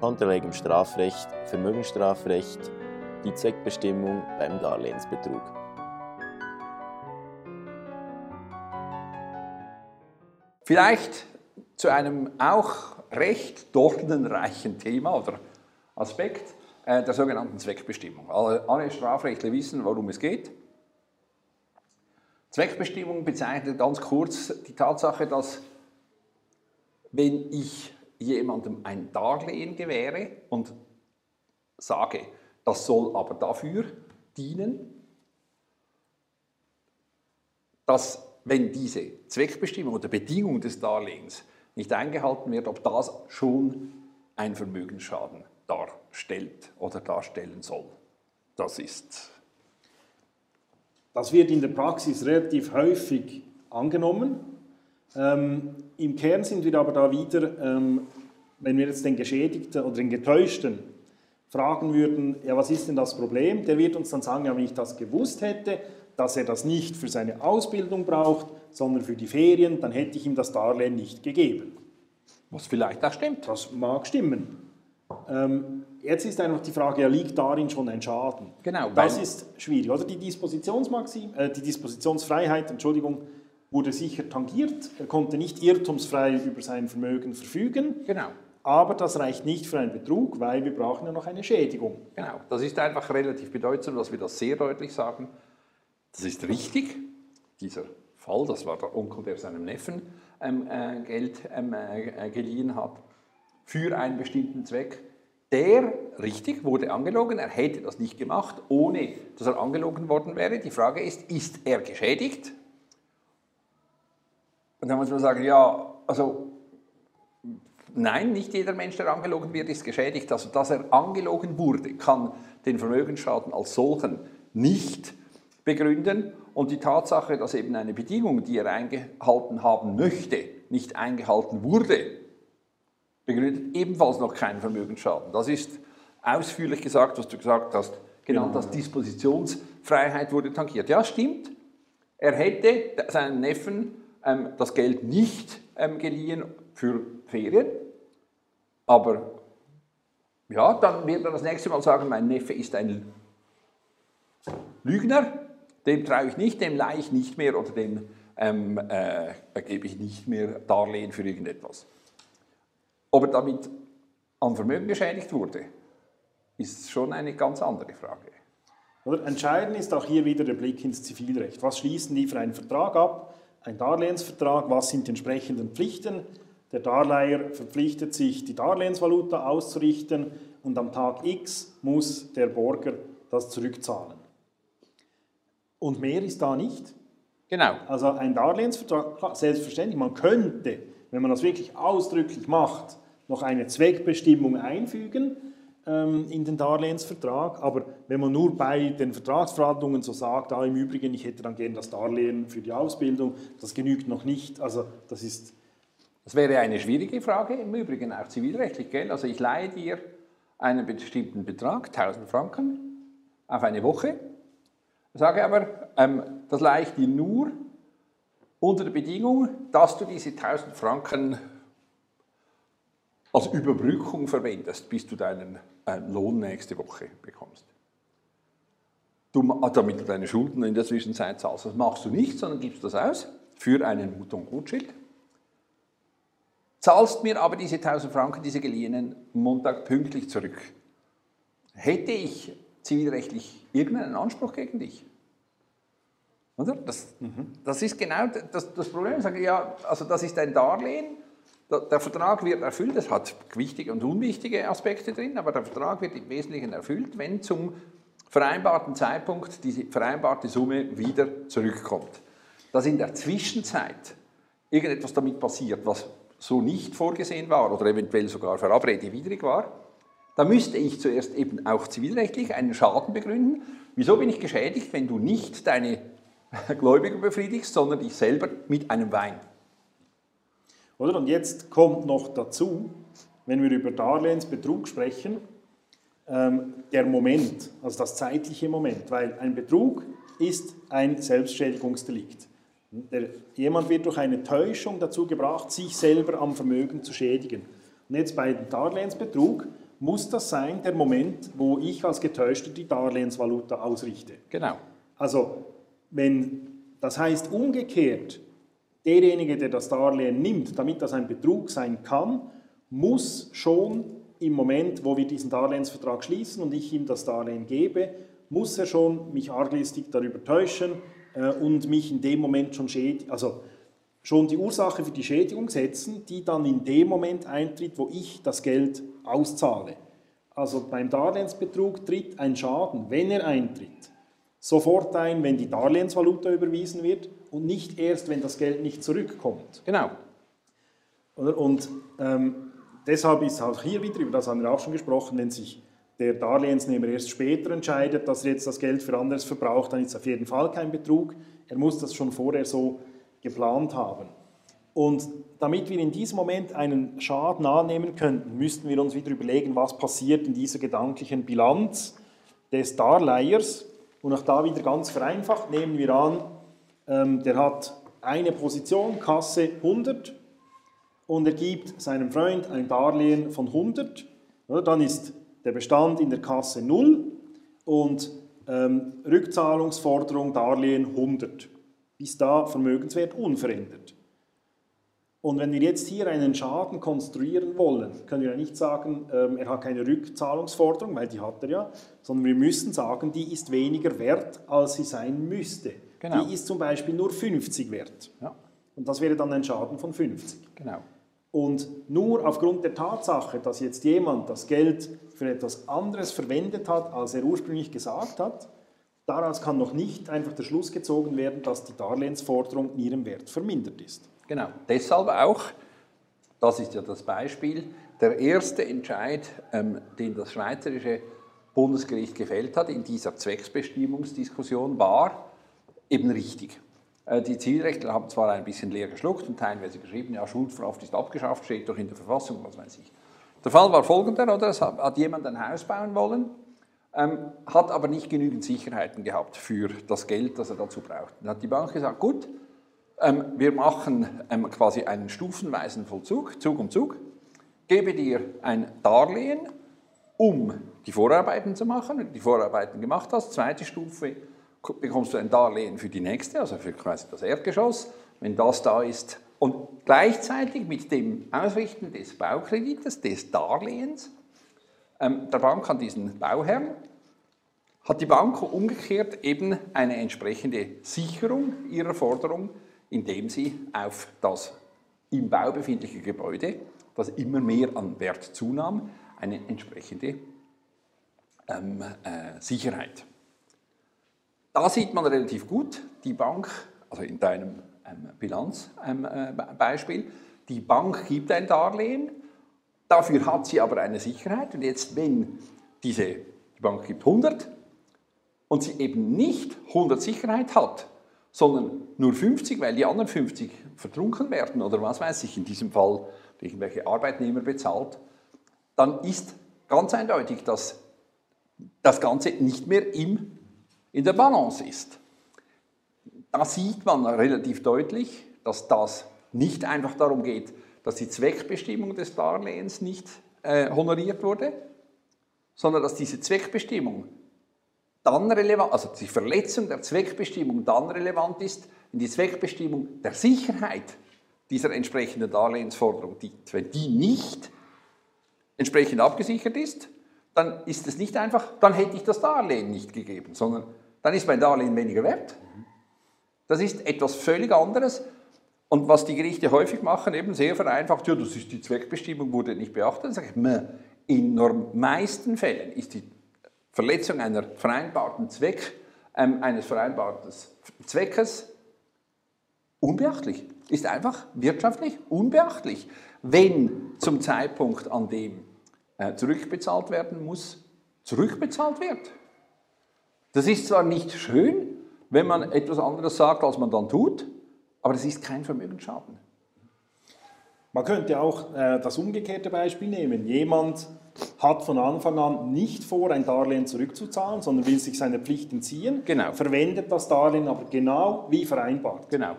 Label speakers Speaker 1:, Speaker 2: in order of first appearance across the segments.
Speaker 1: Konterlegem Strafrecht, Vermögensstrafrecht, die Zweckbestimmung beim Darlehensbetrug.
Speaker 2: Vielleicht zu einem auch recht dornenreichen Thema oder Aspekt äh, der sogenannten Zweckbestimmung. Alle Strafrechtler wissen, worum es geht. Zweckbestimmung bezeichnet ganz kurz die Tatsache, dass wenn ich jemandem ein Darlehen gewähre und sage, das soll aber dafür dienen, dass wenn diese Zweckbestimmung oder Bedingung des Darlehens nicht eingehalten wird, ob das schon ein Vermögensschaden darstellt oder darstellen soll. Das ist.
Speaker 3: Das wird in der Praxis relativ häufig angenommen. Ähm, Im Kern sind wir aber da wieder, ähm, wenn wir jetzt den Geschädigten oder den Getäuschten fragen würden, ja, was ist denn das Problem? Der wird uns dann sagen, ja, wenn ich das gewusst hätte, dass er das nicht für seine Ausbildung braucht, sondern für die Ferien, dann hätte ich ihm das Darlehen nicht gegeben.
Speaker 2: Was vielleicht auch stimmt.
Speaker 3: Das mag stimmen. Ähm, jetzt ist einfach die Frage, ja, liegt darin schon ein Schaden?
Speaker 2: Genau.
Speaker 3: Das ist schwierig. Oder die, Dispositionsmaxim, äh, die Dispositionsfreiheit Entschuldigung, wurde sicher tangiert. Er konnte nicht irrtumsfrei über sein Vermögen verfügen.
Speaker 2: Genau.
Speaker 3: Aber das reicht nicht für einen Betrug, weil wir brauchen ja noch eine Schädigung.
Speaker 2: Genau. Das ist einfach relativ bedeutsam, dass wir das sehr deutlich sagen. Das ist richtig. Dieser Fall, das war der Onkel, der seinem Neffen ähm, äh, Geld ähm, äh, geliehen hat, für einen bestimmten Zweck. Der, richtig, wurde angelogen, er hätte das nicht gemacht, ohne dass er angelogen worden wäre. Die Frage ist, ist er geschädigt? Und dann muss man sagen, ja, also nein, nicht jeder Mensch, der angelogen wird, ist geschädigt. Also, dass er angelogen wurde, kann den Vermögensschaden als solchen nicht begründen. Und die Tatsache, dass eben eine Bedingung, die er eingehalten haben möchte, nicht eingehalten wurde, begründet ebenfalls noch keinen Vermögensschaden. Das ist ausführlich gesagt, was du gesagt hast, genannt als Dispositionsfreiheit wurde tangiert. Ja, stimmt. Er hätte seinen Neffen das Geld nicht ähm, geliehen für Ferien, aber ja, dann wird er das nächste Mal sagen, mein Neffe ist ein Lügner, dem traue ich nicht, dem leihe ich nicht mehr oder dem ähm, äh, gebe ich nicht mehr Darlehen für irgendetwas. Ob er damit an Vermögen geschädigt wurde, ist schon eine ganz andere Frage.
Speaker 3: Oder entscheidend ist auch hier wieder der Blick ins Zivilrecht. Was schließen die für einen Vertrag ab? Ein Darlehensvertrag, was sind die entsprechenden Pflichten? Der Darleiher verpflichtet sich, die Darlehensvaluta auszurichten und am Tag X muss der Borger das zurückzahlen. Und mehr ist da nicht.
Speaker 2: Genau.
Speaker 3: Also ein Darlehensvertrag, klar, selbstverständlich, man könnte, wenn man das wirklich ausdrücklich macht, noch eine Zweckbestimmung einfügen in den Darlehensvertrag. Aber wenn man nur bei den Vertragsverhandlungen so sagt, ah, im Übrigen, ich hätte dann gerne das Darlehen für die Ausbildung, das genügt noch nicht. Also das ist...
Speaker 2: Das wäre eine schwierige Frage, im Übrigen auch zivilrechtlich, gell? Also ich leihe dir einen bestimmten Betrag, 1000 Franken, auf eine Woche sage aber, ähm, das leihe ich dir nur unter der Bedingung, dass du diese 1000 Franken als Überbrückung verwendest, bis du deinen äh, Lohn nächste Woche bekommst. Du, ah, damit du deine Schulden in der Zwischenzeit zahlst. Das machst du nicht, sondern gibst das aus für einen Mut- und Gutschild. Zahlst mir aber diese 1000 Franken, diese geliehenen, Montag pünktlich zurück. Hätte ich zivilrechtlich irgendeinen Anspruch gegen dich? Oder? Das, mhm. das ist genau das, das Problem. Ich sage, ja, also das ist ein Darlehen, der Vertrag wird erfüllt, es hat wichtige und unwichtige Aspekte drin, aber der Vertrag wird im Wesentlichen erfüllt, wenn zum vereinbarten Zeitpunkt diese vereinbarte Summe wieder zurückkommt. Dass in der Zwischenzeit irgendetwas damit passiert, was so nicht vorgesehen war oder eventuell sogar verabredewidrig war, da müsste ich zuerst eben auch zivilrechtlich einen Schaden begründen. Wieso bin ich geschädigt, wenn du nicht deine Gläubiger befriedigst, sondern dich selber mit einem Wein?
Speaker 3: Oder? Und jetzt kommt noch dazu, wenn wir über Darlehensbetrug sprechen, ähm, der Moment, also das zeitliche Moment, weil ein Betrug ist ein Selbstschädigungsdelikt. Der, jemand wird durch eine Täuschung dazu gebracht, sich selber am Vermögen zu schädigen. Und jetzt bei Darlehensbetrug muss das sein der Moment, wo ich als Getäuschter die Darlehensvaluta ausrichte.
Speaker 2: Genau.
Speaker 3: Also, wenn, das heißt umgekehrt, derjenige, der das Darlehen nimmt, damit das ein Betrug sein kann, muss schon im Moment, wo wir diesen Darlehensvertrag schließen und ich ihm das Darlehen gebe, muss er schon mich arglistig darüber täuschen äh, und mich in dem Moment schon schädigen, also schon die Ursache für die Schädigung setzen, die dann in dem Moment eintritt, wo ich das Geld auszahle. Also beim Darlehensbetrug tritt ein Schaden, wenn er eintritt, sofort ein, wenn die Darlehensvaluta überwiesen wird und nicht erst, wenn das Geld nicht zurückkommt.
Speaker 2: Genau.
Speaker 3: Und ähm, deshalb ist auch hier wieder, über das haben wir auch schon gesprochen, wenn sich der Darlehensnehmer erst später entscheidet, dass er jetzt das Geld für anderes verbraucht, dann ist es auf jeden Fall kein Betrug. Er muss das schon vorher so geplant haben. Und damit wir in diesem Moment einen Schaden annehmen könnten, müssten wir uns wieder überlegen, was passiert in dieser gedanklichen Bilanz des Darleihers. Und auch da wieder ganz vereinfacht nehmen wir an, ähm, der hat eine Position, Kasse 100, und er gibt seinem Freund ein Darlehen von 100. Dann ist der Bestand in der Kasse 0 und ähm, Rückzahlungsforderung Darlehen 100. Bis da Vermögenswert unverändert. Und wenn wir jetzt hier einen Schaden konstruieren wollen, können wir ja nicht sagen, ähm, er hat keine Rückzahlungsforderung, weil die hat er ja, sondern wir müssen sagen, die ist weniger wert, als sie sein müsste. Genau. Die ist zum Beispiel nur 50 wert. Ja. Und das wäre dann ein Schaden von 50.
Speaker 2: Genau.
Speaker 3: Und nur aufgrund der Tatsache, dass jetzt jemand das Geld für etwas anderes verwendet hat, als er ursprünglich gesagt hat, daraus kann noch nicht einfach der Schluss gezogen werden, dass die Darlehensforderung in ihrem Wert vermindert ist.
Speaker 2: Genau, deshalb auch, das ist ja das Beispiel, der erste Entscheid, ähm, den das Schweizerische Bundesgericht gefällt hat in dieser Zwecksbestimmungsdiskussion, war eben richtig. Äh, die Zivilrechtler haben zwar ein bisschen leer geschluckt und teilweise geschrieben, ja, Schuldverhaft ist abgeschafft, steht doch in der Verfassung, was weiß ich. Der Fall war folgender, oder? Es hat jemand ein Haus bauen wollen, ähm, hat aber nicht genügend Sicherheiten gehabt für das Geld, das er dazu braucht. Dann hat die Bank gesagt, gut, ähm, wir machen ähm, quasi einen stufenweisen Vollzug, Zug um Zug, gebe dir ein Darlehen, um die Vorarbeiten zu machen. Wenn du die Vorarbeiten gemacht hast, zweite Stufe, bekommst du ein Darlehen für die nächste, also für quasi das Erdgeschoss. Wenn das da ist, und gleichzeitig mit dem Ausrichten des Baukredites, des Darlehens, ähm, der Bank an diesen Bauherrn, hat die Bank umgekehrt eben eine entsprechende Sicherung ihrer Forderung, indem sie auf das im Bau befindliche Gebäude, das immer mehr an Wert zunahm, eine entsprechende ähm, äh, Sicherheit da sieht man relativ gut, die Bank, also in deinem ähm, Bilanzbeispiel, ähm, äh, die Bank gibt ein Darlehen, dafür hat sie aber eine Sicherheit und jetzt, wenn diese, die Bank gibt 100 und sie eben nicht 100 Sicherheit hat, sondern nur 50, weil die anderen 50 vertrunken werden oder was weiß ich, in diesem Fall irgendwelche Arbeitnehmer bezahlt, dann ist ganz eindeutig, dass das Ganze nicht mehr im in der Balance ist. Da sieht man relativ deutlich, dass das nicht einfach darum geht, dass die Zweckbestimmung des Darlehens nicht äh, honoriert wurde, sondern dass diese Zweckbestimmung dann relevant, also die Verletzung der Zweckbestimmung dann relevant ist, wenn die Zweckbestimmung der Sicherheit dieser entsprechenden Darlehensforderung, die, wenn die nicht entsprechend abgesichert ist, dann ist es nicht einfach, dann hätte ich das Darlehen nicht gegeben, sondern dann ist mein Darlehen weniger wert. Das ist etwas völlig anderes. Und was die Gerichte häufig machen, eben sehr vereinfacht, ja, das ist die Zweckbestimmung, wurde nicht beachtet. Dann sage ich, in den meisten Fällen ist die Verletzung einer vereinbarten Zweck, ähm, eines vereinbarten Zweckes unbeachtlich. Ist einfach wirtschaftlich unbeachtlich. Wenn zum Zeitpunkt, an dem äh, zurückbezahlt werden muss, zurückbezahlt wird. Das ist zwar nicht schön, wenn man etwas anderes sagt, als man dann tut, aber das ist kein Vermögensschaden.
Speaker 3: Man könnte auch äh, das umgekehrte Beispiel nehmen. Jemand hat von Anfang an nicht vor, ein Darlehen zurückzuzahlen, sondern will sich seiner Pflicht entziehen,
Speaker 2: genau.
Speaker 3: verwendet das Darlehen aber genau wie vereinbart.
Speaker 2: Genau.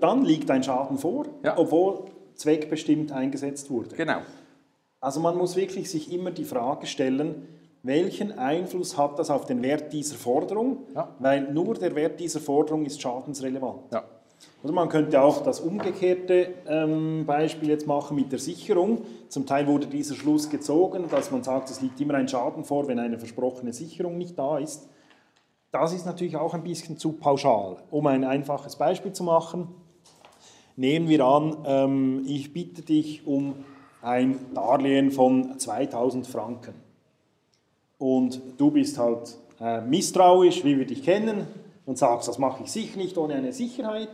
Speaker 3: Dann liegt ein Schaden vor,
Speaker 2: ja.
Speaker 3: obwohl zweckbestimmt eingesetzt wurde.
Speaker 2: Genau.
Speaker 3: Also man muss wirklich sich immer die Frage stellen, welchen Einfluss hat das auf den Wert dieser Forderung?
Speaker 2: Ja.
Speaker 3: Weil nur der Wert dieser Forderung ist schadensrelevant.
Speaker 2: Ja.
Speaker 3: Oder man könnte auch das umgekehrte ähm, Beispiel jetzt machen mit der Sicherung. Zum Teil wurde dieser Schluss gezogen, dass man sagt, es liegt immer ein Schaden vor, wenn eine versprochene Sicherung nicht da ist. Das ist natürlich auch ein bisschen zu pauschal. Um ein einfaches Beispiel zu machen, nehmen wir an, ähm, ich bitte dich um ein Darlehen von 2000 Franken. Und du bist halt äh, misstrauisch, wie wir dich kennen, und sagst, das mache ich sicher nicht ohne eine Sicherheit.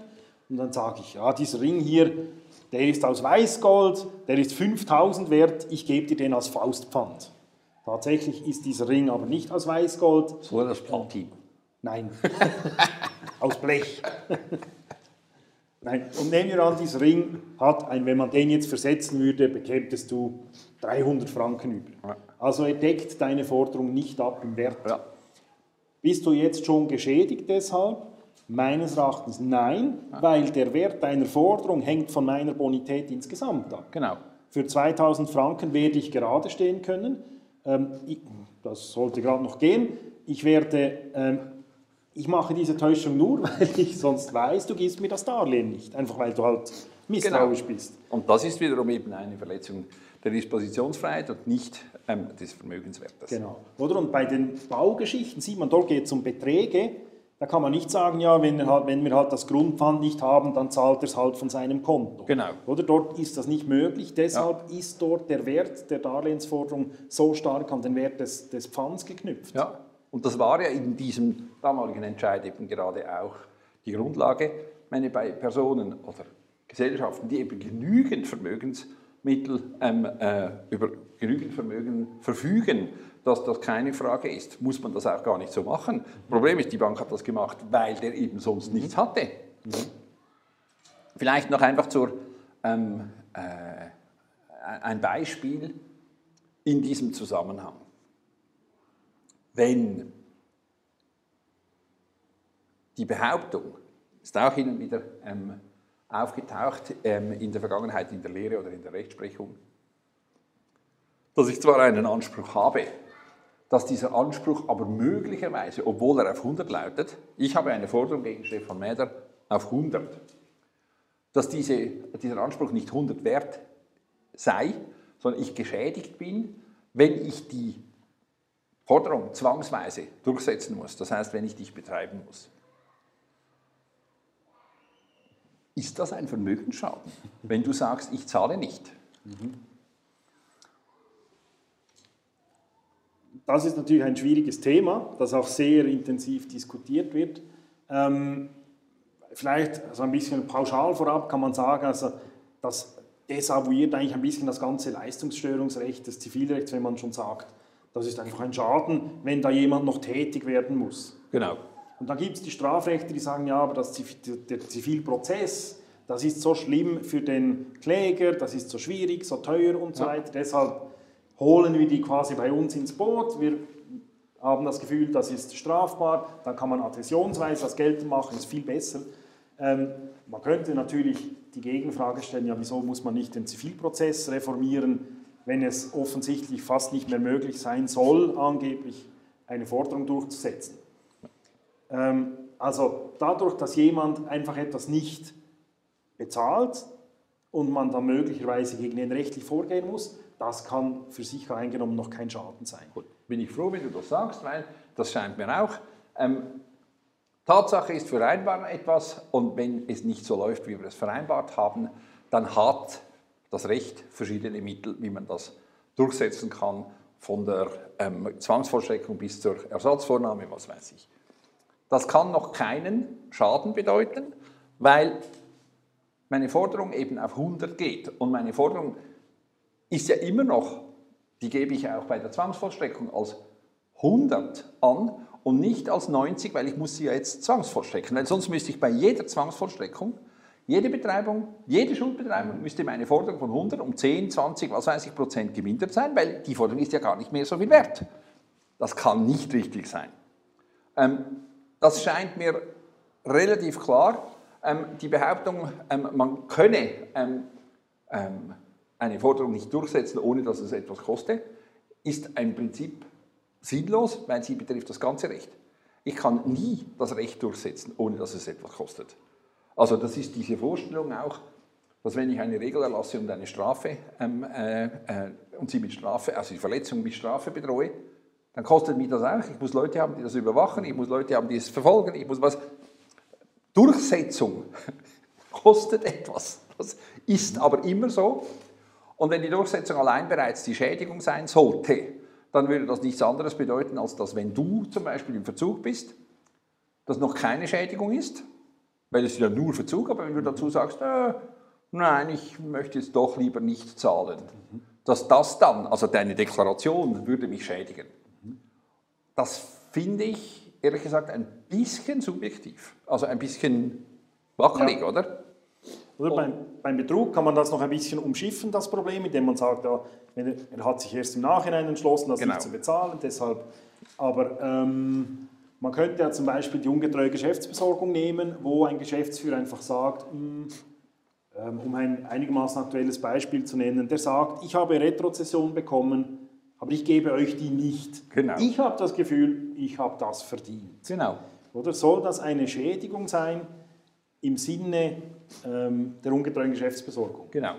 Speaker 3: Und dann sage ich, ja, dieser Ring hier, der ist aus Weißgold, der ist 5000 wert, ich gebe dir den als Faustpfand. Tatsächlich ist dieser Ring aber nicht aus Weißgold,
Speaker 2: So das Platin.
Speaker 3: Nein. Aus Blech. Nein. Und nehmen wir an, dieser Ring hat, ein, wenn man den jetzt versetzen würde, bekämtest du 300 Franken über.
Speaker 2: Ja.
Speaker 3: Also er deckt deine Forderung nicht ab im Wert.
Speaker 2: Ja.
Speaker 3: Bist du jetzt schon geschädigt deshalb? Meines Erachtens nein, weil der Wert deiner Forderung hängt von meiner Bonität insgesamt ab.
Speaker 2: Genau.
Speaker 3: Für 2000 Franken werde ich gerade stehen können. Ähm, ich, das sollte gerade noch gehen. Ich werde, ähm, ich mache diese Täuschung nur, weil ich sonst weiß, du gibst mir das Darlehen nicht. Einfach weil du halt misstrauisch bist.
Speaker 2: Und das ist wiederum eben eine Verletzung der Dispositionsfreiheit und nicht ähm, des Vermögenswertes.
Speaker 3: Genau. Oder? Und bei den Baugeschichten sieht man, dort geht es um Beträge. Da kann man nicht sagen, ja, wenn, er halt, wenn wir halt das Grundpfand nicht haben, dann zahlt er es halt von seinem Konto.
Speaker 2: Genau.
Speaker 3: Oder dort ist das nicht möglich. Deshalb ist dort der Wert der Darlehensforderung so stark an den Wert des, des Pfands geknüpft.
Speaker 2: Ja, und das war ja in diesem damaligen Entscheid eben gerade auch die Grundlage. Ich meine, bei Personen oder Gesellschaften, die eben genügend Vermögensmittel ähm, äh, über genügend Vermögen verfügen, dass das keine Frage ist, muss man das auch gar nicht so machen. Problem ist, die Bank hat das gemacht, weil der eben sonst nichts hatte. Vielleicht noch einfach zur, ähm, äh, ein Beispiel in diesem Zusammenhang. Wenn die Behauptung, ist auch hin und wieder ähm, aufgetaucht ähm, in der Vergangenheit in der Lehre oder in der Rechtsprechung, dass ich zwar einen Anspruch habe, dass dieser Anspruch aber möglicherweise, obwohl er auf 100 lautet, ich habe eine Forderung gegen Stefan Mäder auf 100, dass diese, dieser Anspruch nicht 100 wert sei, sondern ich geschädigt bin, wenn ich die Forderung zwangsweise durchsetzen muss, das heißt, wenn ich dich betreiben muss. Ist das ein Vermögensschaden, wenn du sagst, ich zahle nicht?
Speaker 3: Das ist natürlich ein schwieriges Thema, das auch sehr intensiv diskutiert wird. Ähm, vielleicht so ein bisschen pauschal vorab kann man sagen, also das desavouiert eigentlich ein bisschen das ganze Leistungsstörungsrecht des Zivilrechts, wenn man schon sagt, das ist einfach ein Schaden, wenn da jemand noch tätig werden muss.
Speaker 2: Genau.
Speaker 3: Und dann gibt es die Strafrechte, die sagen, ja, aber das, der Zivilprozess, das ist so schlimm für den Kläger, das ist so schwierig, so teuer und so
Speaker 2: Ja.
Speaker 3: weiter. Deshalb holen wir die quasi bei uns ins Boot. Wir haben das Gefühl, das ist strafbar, dann kann man adhäsionsweise das geltend machen, ist viel besser. Ähm, man könnte natürlich die Gegenfrage stellen, ja, wieso muss man nicht den Zivilprozess reformieren, wenn es offensichtlich fast nicht mehr möglich sein soll, angeblich eine Forderung durchzusetzen. Ähm, also dadurch, dass jemand einfach etwas nicht bezahlt und man dann möglicherweise gegen ihn rechtlich vorgehen muss, das kann für sich eingenommen noch kein Schaden sein.
Speaker 2: Gut, bin ich froh, wenn du das sagst, weil das scheint mir auch. Ähm, Tatsache ist, vereinbaren etwas und wenn es nicht so läuft, wie wir es vereinbart haben, dann hat das Recht verschiedene Mittel, wie man das durchsetzen kann, von der ähm, Zwangsvollstreckung bis zur Ersatzvornahme, was weiß ich. Das kann noch keinen Schaden bedeuten, weil meine Forderung eben auf 100 geht und meine Forderung ist ja immer noch, die gebe ich auch bei der Zwangsvollstreckung als 100 an und nicht als 90, weil ich muss sie ja jetzt zwangsvollstrecken. Weil sonst müsste ich bei jeder Zwangsvollstreckung, jede Betreibung, jede Schuldbetreibung müsste meine Forderung von 100 um 10, 20, was weiß ich, Prozent gemindert sein, weil die Forderung ist ja gar nicht mehr so viel wert. Das kann nicht richtig sein. Ähm, das scheint mir relativ klar. Ähm, die Behauptung, ähm, man könne ähm, ähm, eine Forderung nicht durchsetzen, ohne dass es etwas kostet, ist im Prinzip sinnlos, weil sie betrifft das ganze Recht. Ich kann nie das Recht durchsetzen, ohne dass es etwas kostet. Also das ist diese Vorstellung auch, dass wenn ich eine Regel erlasse und eine Strafe ähm, äh, äh, und sie mit Strafe, also die Verletzung mit Strafe bedrohe, dann kostet mich das auch. Ich muss Leute haben, die das überwachen, ich muss Leute haben, die es verfolgen, ich muss was. Durchsetzung kostet etwas. Das ist aber immer so. Und wenn die Durchsetzung allein bereits die Schädigung sein sollte, dann würde das nichts anderes bedeuten, als dass wenn du zum Beispiel im Verzug bist, das noch keine Schädigung ist, weil es ja nur Verzug, aber wenn du dazu sagst, äh, nein, ich möchte jetzt doch lieber nicht zahlen, dass das dann, also deine Deklaration würde mich schädigen. Das finde ich, ehrlich gesagt, ein bisschen subjektiv, also ein bisschen wackelig, ja. oder?
Speaker 3: Oder beim, beim, Betrug kann man das noch ein bisschen umschiffen, das Problem, indem man sagt, ja, er, hat sich erst im Nachhinein entschlossen, das genau. nicht zu bezahlen, deshalb. Aber ähm, man könnte ja zum Beispiel die ungetreue Geschäftsbesorgung nehmen, wo ein Geschäftsführer einfach sagt, mh, hm, ähm, um ein einigermaßen aktuelles Beispiel zu nennen, der sagt, ich habe Retrozession bekommen, aber ich gebe euch die nicht. Genau. Ich habe das Gefühl, ich habe das verdient.
Speaker 2: Genau.
Speaker 3: Oder soll das eine Schädigung sein im Sinne ähm, der ungetreuen Geschäftsbesorgung?
Speaker 2: Genau.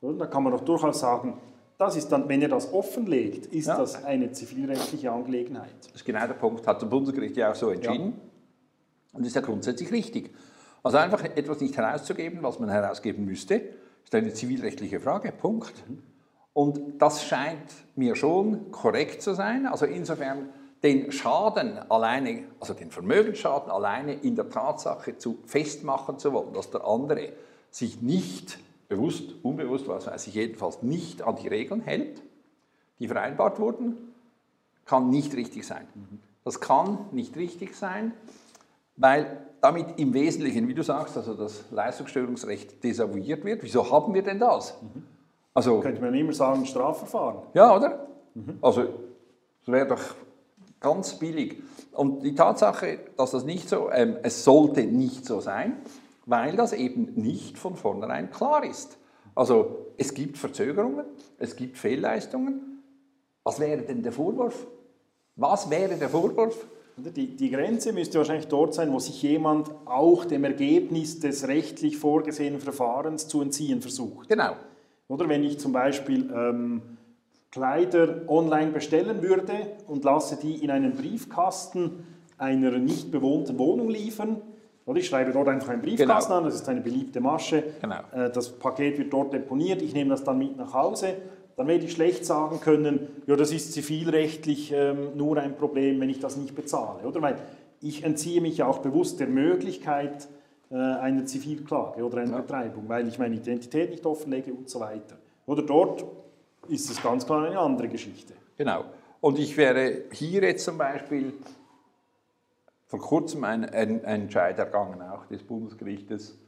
Speaker 3: Oder? Da kann man doch durchaus sagen, das ist dann, wenn ihr das offenlegt, ist ja. das eine zivilrechtliche Angelegenheit.
Speaker 2: Das ist genau der Punkt, hat der Bundesgericht ja auch so entschieden. Ja. Und ist ja grundsätzlich richtig. Also einfach etwas nicht herauszugeben, was man herausgeben müsste, ist eine zivilrechtliche Frage. Punkt. Und das scheint mir schon korrekt zu sein. Also insofern den Schaden alleine, also den Vermögensschaden alleine in der Tatsache zu festmachen zu wollen, dass der andere sich nicht bewusst, unbewusst, was weiß ich jedenfalls, nicht an die Regeln hält, die vereinbart wurden, kann nicht richtig sein. Das kann nicht richtig sein, weil damit im Wesentlichen, wie du sagst, also das Leistungsstörungsrecht desavouiert wird. Wieso haben wir denn das?
Speaker 3: Also, Könnte man immer sagen, Strafverfahren.
Speaker 2: Ja, oder? Mhm. Also, das wäre doch ganz billig. Und die Tatsache, dass das nicht so, ähm, es sollte nicht so sein, weil das eben nicht von vornherein klar ist. Also, es gibt Verzögerungen, es gibt Fehlleistungen. Was wäre denn der Vorwurf? Was wäre der Vorwurf?
Speaker 3: Die, die, Grenze müsste wahrscheinlich dort sein, wo sich jemand auch dem Ergebnis des rechtlich vorgesehenen Verfahrens zu entziehen versucht.
Speaker 2: Genau.
Speaker 3: Oder wenn ich zum Beispiel ähm, Kleider online bestellen würde und lasse die in einen Briefkasten einer nicht bewohnten Wohnung liefern, oder ich schreibe dort einfach einen Briefkasten genau. an, das ist eine beliebte Masche,
Speaker 2: genau.
Speaker 3: Äh, das Paket wird dort deponiert, ich nehme das dann mit nach Hause dann werde ich schlecht sagen können, ja, das ist zivilrechtlich ähm, nur ein Problem, wenn ich das nicht bezahle. Oder? Weil ich entziehe mich ja auch bewusst der Möglichkeit einer Zivilklage oder einer ja. Betreibung, weil ich meine Identität nicht offenlege und so weiter. Oder dort ist es ganz klar eine andere Geschichte.
Speaker 2: Genau. Und ich wäre hier jetzt zum Beispiel vor kurzem ein, ein, ein Entscheid ergangen, auch des Bundesgerichtes.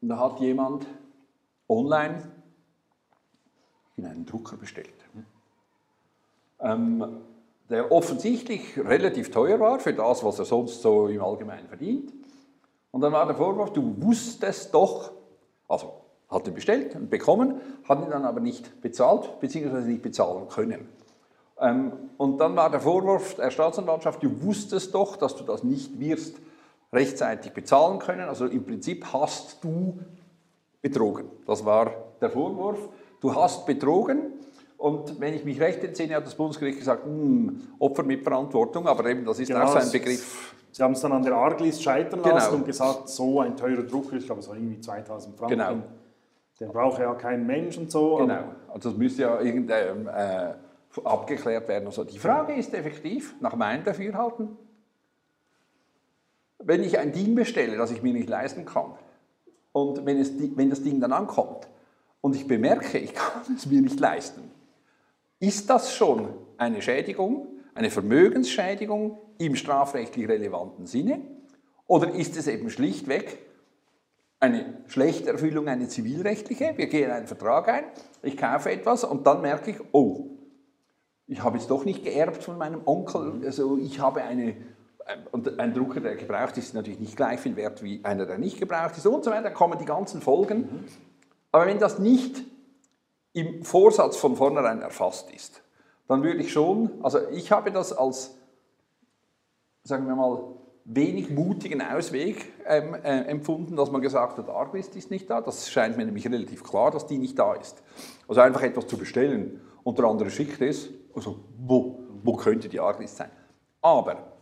Speaker 2: Da hat jemand online in einen Drucker bestellt. Ähm, der offensichtlich relativ teuer war für das, was er sonst so im Allgemeinen verdient. Und dann war der Vorwurf, du wusstest doch, also hat ihn bestellt und bekommen, hat ihn dann aber nicht bezahlt, beziehungsweise nicht bezahlen können. Ähm, und dann war der Vorwurf der Staatsanwaltschaft, du wusstest doch, dass du das nicht wirst rechtzeitig bezahlen können. Also im Prinzip hast du betrogen. Das war der Vorwurf du hast betrogen. Und wenn ich mich recht entsinne, hat das Bundesgericht gesagt, hm, Opfer mit Verantwortung, aber eben das ist genau, auch so ein Begriff.
Speaker 3: Sie haben es dann an der Arglist scheitern lassen genau. und gesagt, so ein teurer Drucker, ich glaube, es war irgendwie 2000 Franken. Genau. Den braucht ja kein Mensch und so.
Speaker 2: Genau, also das müsste ja irgendwie äh, abgeklärt werden. Also die Frage ist effektiv, nach meinem Dafürhalten, wenn ich ein Ding bestelle, das ich mir nicht leisten kann, und wenn, es, wenn das Ding dann ankommt, und ich bemerke, ich kann es mir nicht leisten, ist das schon eine Schädigung, eine Vermögensschädigung im strafrechtlich relevanten Sinne? Oder ist es eben schlichtweg eine schlechte Erfüllung, eine zivilrechtliche? Wir gehen einen Vertrag ein, ich kaufe etwas und dann merke ich, oh, ich habe es doch nicht geerbt von meinem Onkel, also ich habe eine und ein Drucker, der gebraucht ist, ist natürlich nicht gleich viel wert wie einer, der nicht gebraucht ist und so weiter. Da kommen die ganzen Folgen. Aber wenn das nicht im Vorsatz von vornherein erfasst ist, dann würde ich schon, also ich habe das als, sagen wir mal, wenig mutigen Ausweg ähm, äh, empfunden, dass man gesagt hat, Arglist ist nicht da. Das scheint mir nämlich relativ klar, dass die nicht da ist. Also einfach etwas zu bestellen und der andere schickt es, also wo, wo könnte die Arglist sein? Aber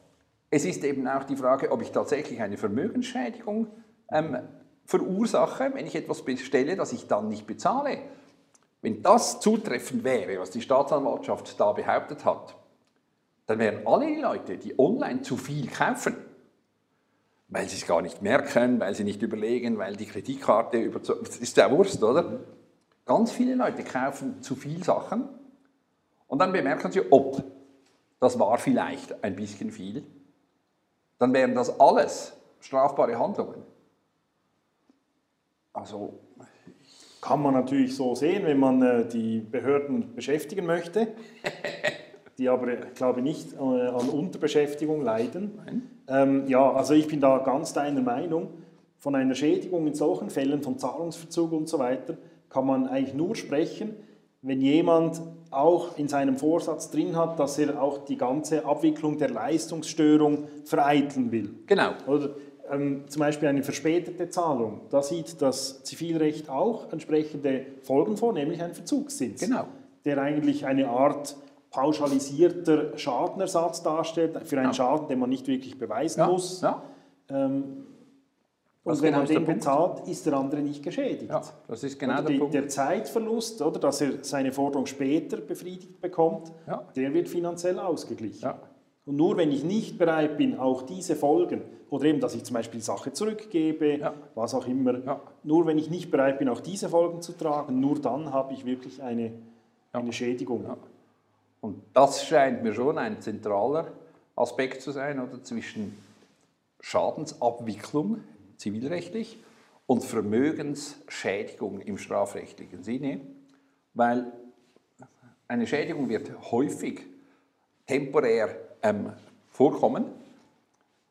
Speaker 2: es ist eben auch die Frage, ob ich tatsächlich eine Vermögensschädigung ähm, verursache, wenn ich etwas bestelle, das ich dann nicht bezahle. Wenn das zutreffend wäre, was die Staatsanwaltschaft da behauptet hat, dann wären alle die Leute, die online zu viel kaufen, weil sie es gar nicht merken, weil sie nicht überlegen, weil die Kreditkarte überzogen Das ist ja Wurst, oder? Ganz viele Leute kaufen zu viel Sachen und dann bemerken sie, ob das war vielleicht ein bisschen viel. Dann wären das alles strafbare Handlungen.
Speaker 3: Also kann man natürlich so sehen, wenn man äh, die Behörden beschäftigen möchte, die aber, glaube ich, nicht äh, an Unterbeschäftigung leiden. Ähm, ja, also ich bin da ganz deiner Meinung. Von einer Schädigung in solchen Fällen, von Zahlungsverzug und so weiter, kann man eigentlich nur sprechen, wenn jemand auch in seinem Vorsatz drin hat, dass er auch die ganze Abwicklung der Leistungsstörung vereiteln will.
Speaker 2: Genau.
Speaker 3: Oder ähm, zum Beispiel eine verspätete Zahlung. Da sieht das Zivilrecht auch entsprechende Folgen vor, nämlich einen Verzugszins.
Speaker 2: Genau.
Speaker 3: Der eigentlich eine Art pauschalisierter Schadenersatz darstellt für einen ja. Schaden, den man nicht wirklich beweisen
Speaker 2: ja.
Speaker 3: muss.
Speaker 2: Ja.
Speaker 3: Ähm, und wenn man den bezahlt, ist der andere nicht geschädigt.
Speaker 2: Ja, das ist genau
Speaker 3: oder
Speaker 2: der
Speaker 3: die,
Speaker 2: Punkt.
Speaker 3: Der Zeitverlust, oder, dass er seine Forderung später befriedigt bekommt,
Speaker 2: Ja.
Speaker 3: der wird finanziell ausgeglichen.
Speaker 2: Ja.
Speaker 3: Und nur wenn ich nicht bereit bin, auch diese Folgen, oder eben, dass ich zum Beispiel Sache zurückgebe,
Speaker 2: Ja.
Speaker 3: was auch immer,
Speaker 2: Ja.
Speaker 3: nur wenn ich nicht bereit bin, auch diese Folgen zu tragen, nur dann habe ich wirklich eine, eine Schädigung.
Speaker 2: Ja. Und das scheint mir schon ein zentraler Aspekt zu sein, oder zwischen Schadensabwicklung zivilrechtlich und Vermögensschädigung im strafrechtlichen Sinne, weil eine Schädigung wird häufig temporär ähm, vorkommen.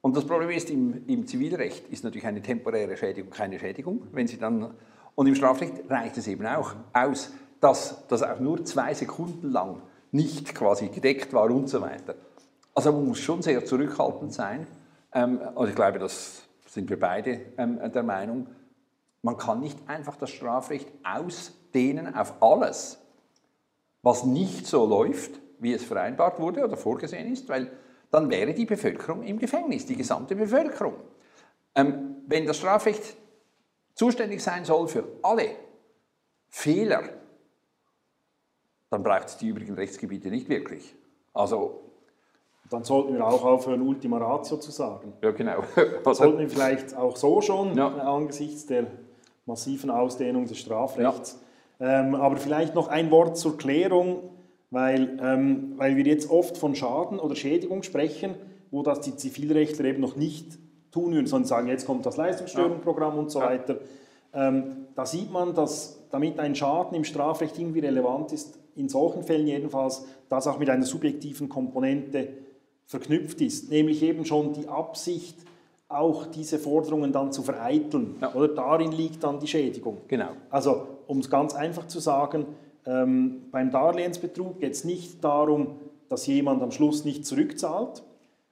Speaker 2: Und das Problem ist, im, im Zivilrecht ist natürlich eine temporäre Schädigung keine Schädigung. Wenn sie dann, und im Strafrecht reicht es eben auch aus, dass das auch nur zwei Sekunden lang nicht quasi gedeckt war und so weiter. Also man muss schon sehr zurückhaltend sein. Ähm, und ich glaube, das sind wir beide ähm, der Meinung. Man kann nicht einfach das Strafrecht ausdehnen auf alles, was nicht so läuft, wie es vereinbart wurde oder vorgesehen ist, weil dann wäre die Bevölkerung im Gefängnis, die gesamte Bevölkerung. Ähm, wenn das Strafrecht zuständig sein soll für alle Fehler, dann braucht es die übrigen Rechtsgebiete nicht wirklich. Also,
Speaker 3: Dann sollten wir auch aufhören, Ultima Ratio zu sagen.
Speaker 2: ja genau.
Speaker 3: Das sollten wir vielleicht auch so schon
Speaker 2: Ja.
Speaker 3: äh, angesichts der massiven Ausdehnung des Strafrechts. Ähm, aber vielleicht noch ein Wort zur Klärung, weil, ähm, weil wir jetzt oft von Schaden oder Schädigung sprechen, wo das die Zivilrechtler eben noch nicht tun würden, sondern sagen, jetzt kommt das Leistungsstörungsprogramm und so
Speaker 2: Ja.
Speaker 3: weiter. Ähm, da sieht man, dass damit ein Schaden im Strafrecht irgendwie relevant ist, in solchen Fällen jedenfalls, das auch mit einer subjektiven Komponente verknüpft ist, nämlich eben schon die Absicht, auch diese Forderungen dann zu vereiteln.
Speaker 2: Ja.
Speaker 3: Oder darin liegt dann die Schädigung.
Speaker 2: Genau.
Speaker 3: Also, um es ganz einfach zu sagen, ähm, beim Darlehensbetrug geht es nicht darum, dass jemand am Schluss nicht zurückzahlt,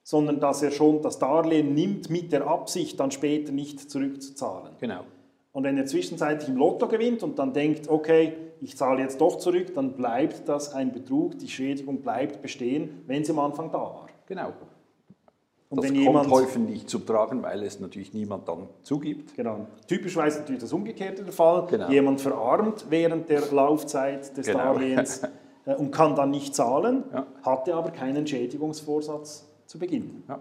Speaker 3: sondern dass er schon das Darlehen nimmt mit der Absicht, dann später nicht zurückzuzahlen.
Speaker 2: Genau.
Speaker 3: Und wenn er zwischenzeitlich im Lotto gewinnt und dann denkt, okay, ich zahle jetzt doch zurück, dann bleibt das ein Betrug, die Schädigung bleibt bestehen, wenn sie am Anfang da war.
Speaker 2: Genau.
Speaker 3: Und
Speaker 2: das
Speaker 3: wenn
Speaker 2: kommt
Speaker 3: jemand,
Speaker 2: häufig nicht zum Tragen, weil es natürlich niemand dann zugibt.
Speaker 3: genau, typischerweise natürlich das Umgekehrte der Fall,
Speaker 2: Genau.
Speaker 3: jemand verarmt während der Laufzeit des
Speaker 2: Genau.
Speaker 3: Darlehens äh, und kann dann nicht zahlen,
Speaker 2: Ja.
Speaker 3: hatte aber keinen Schädigungsvorsatz zu Beginn.
Speaker 2: Ja.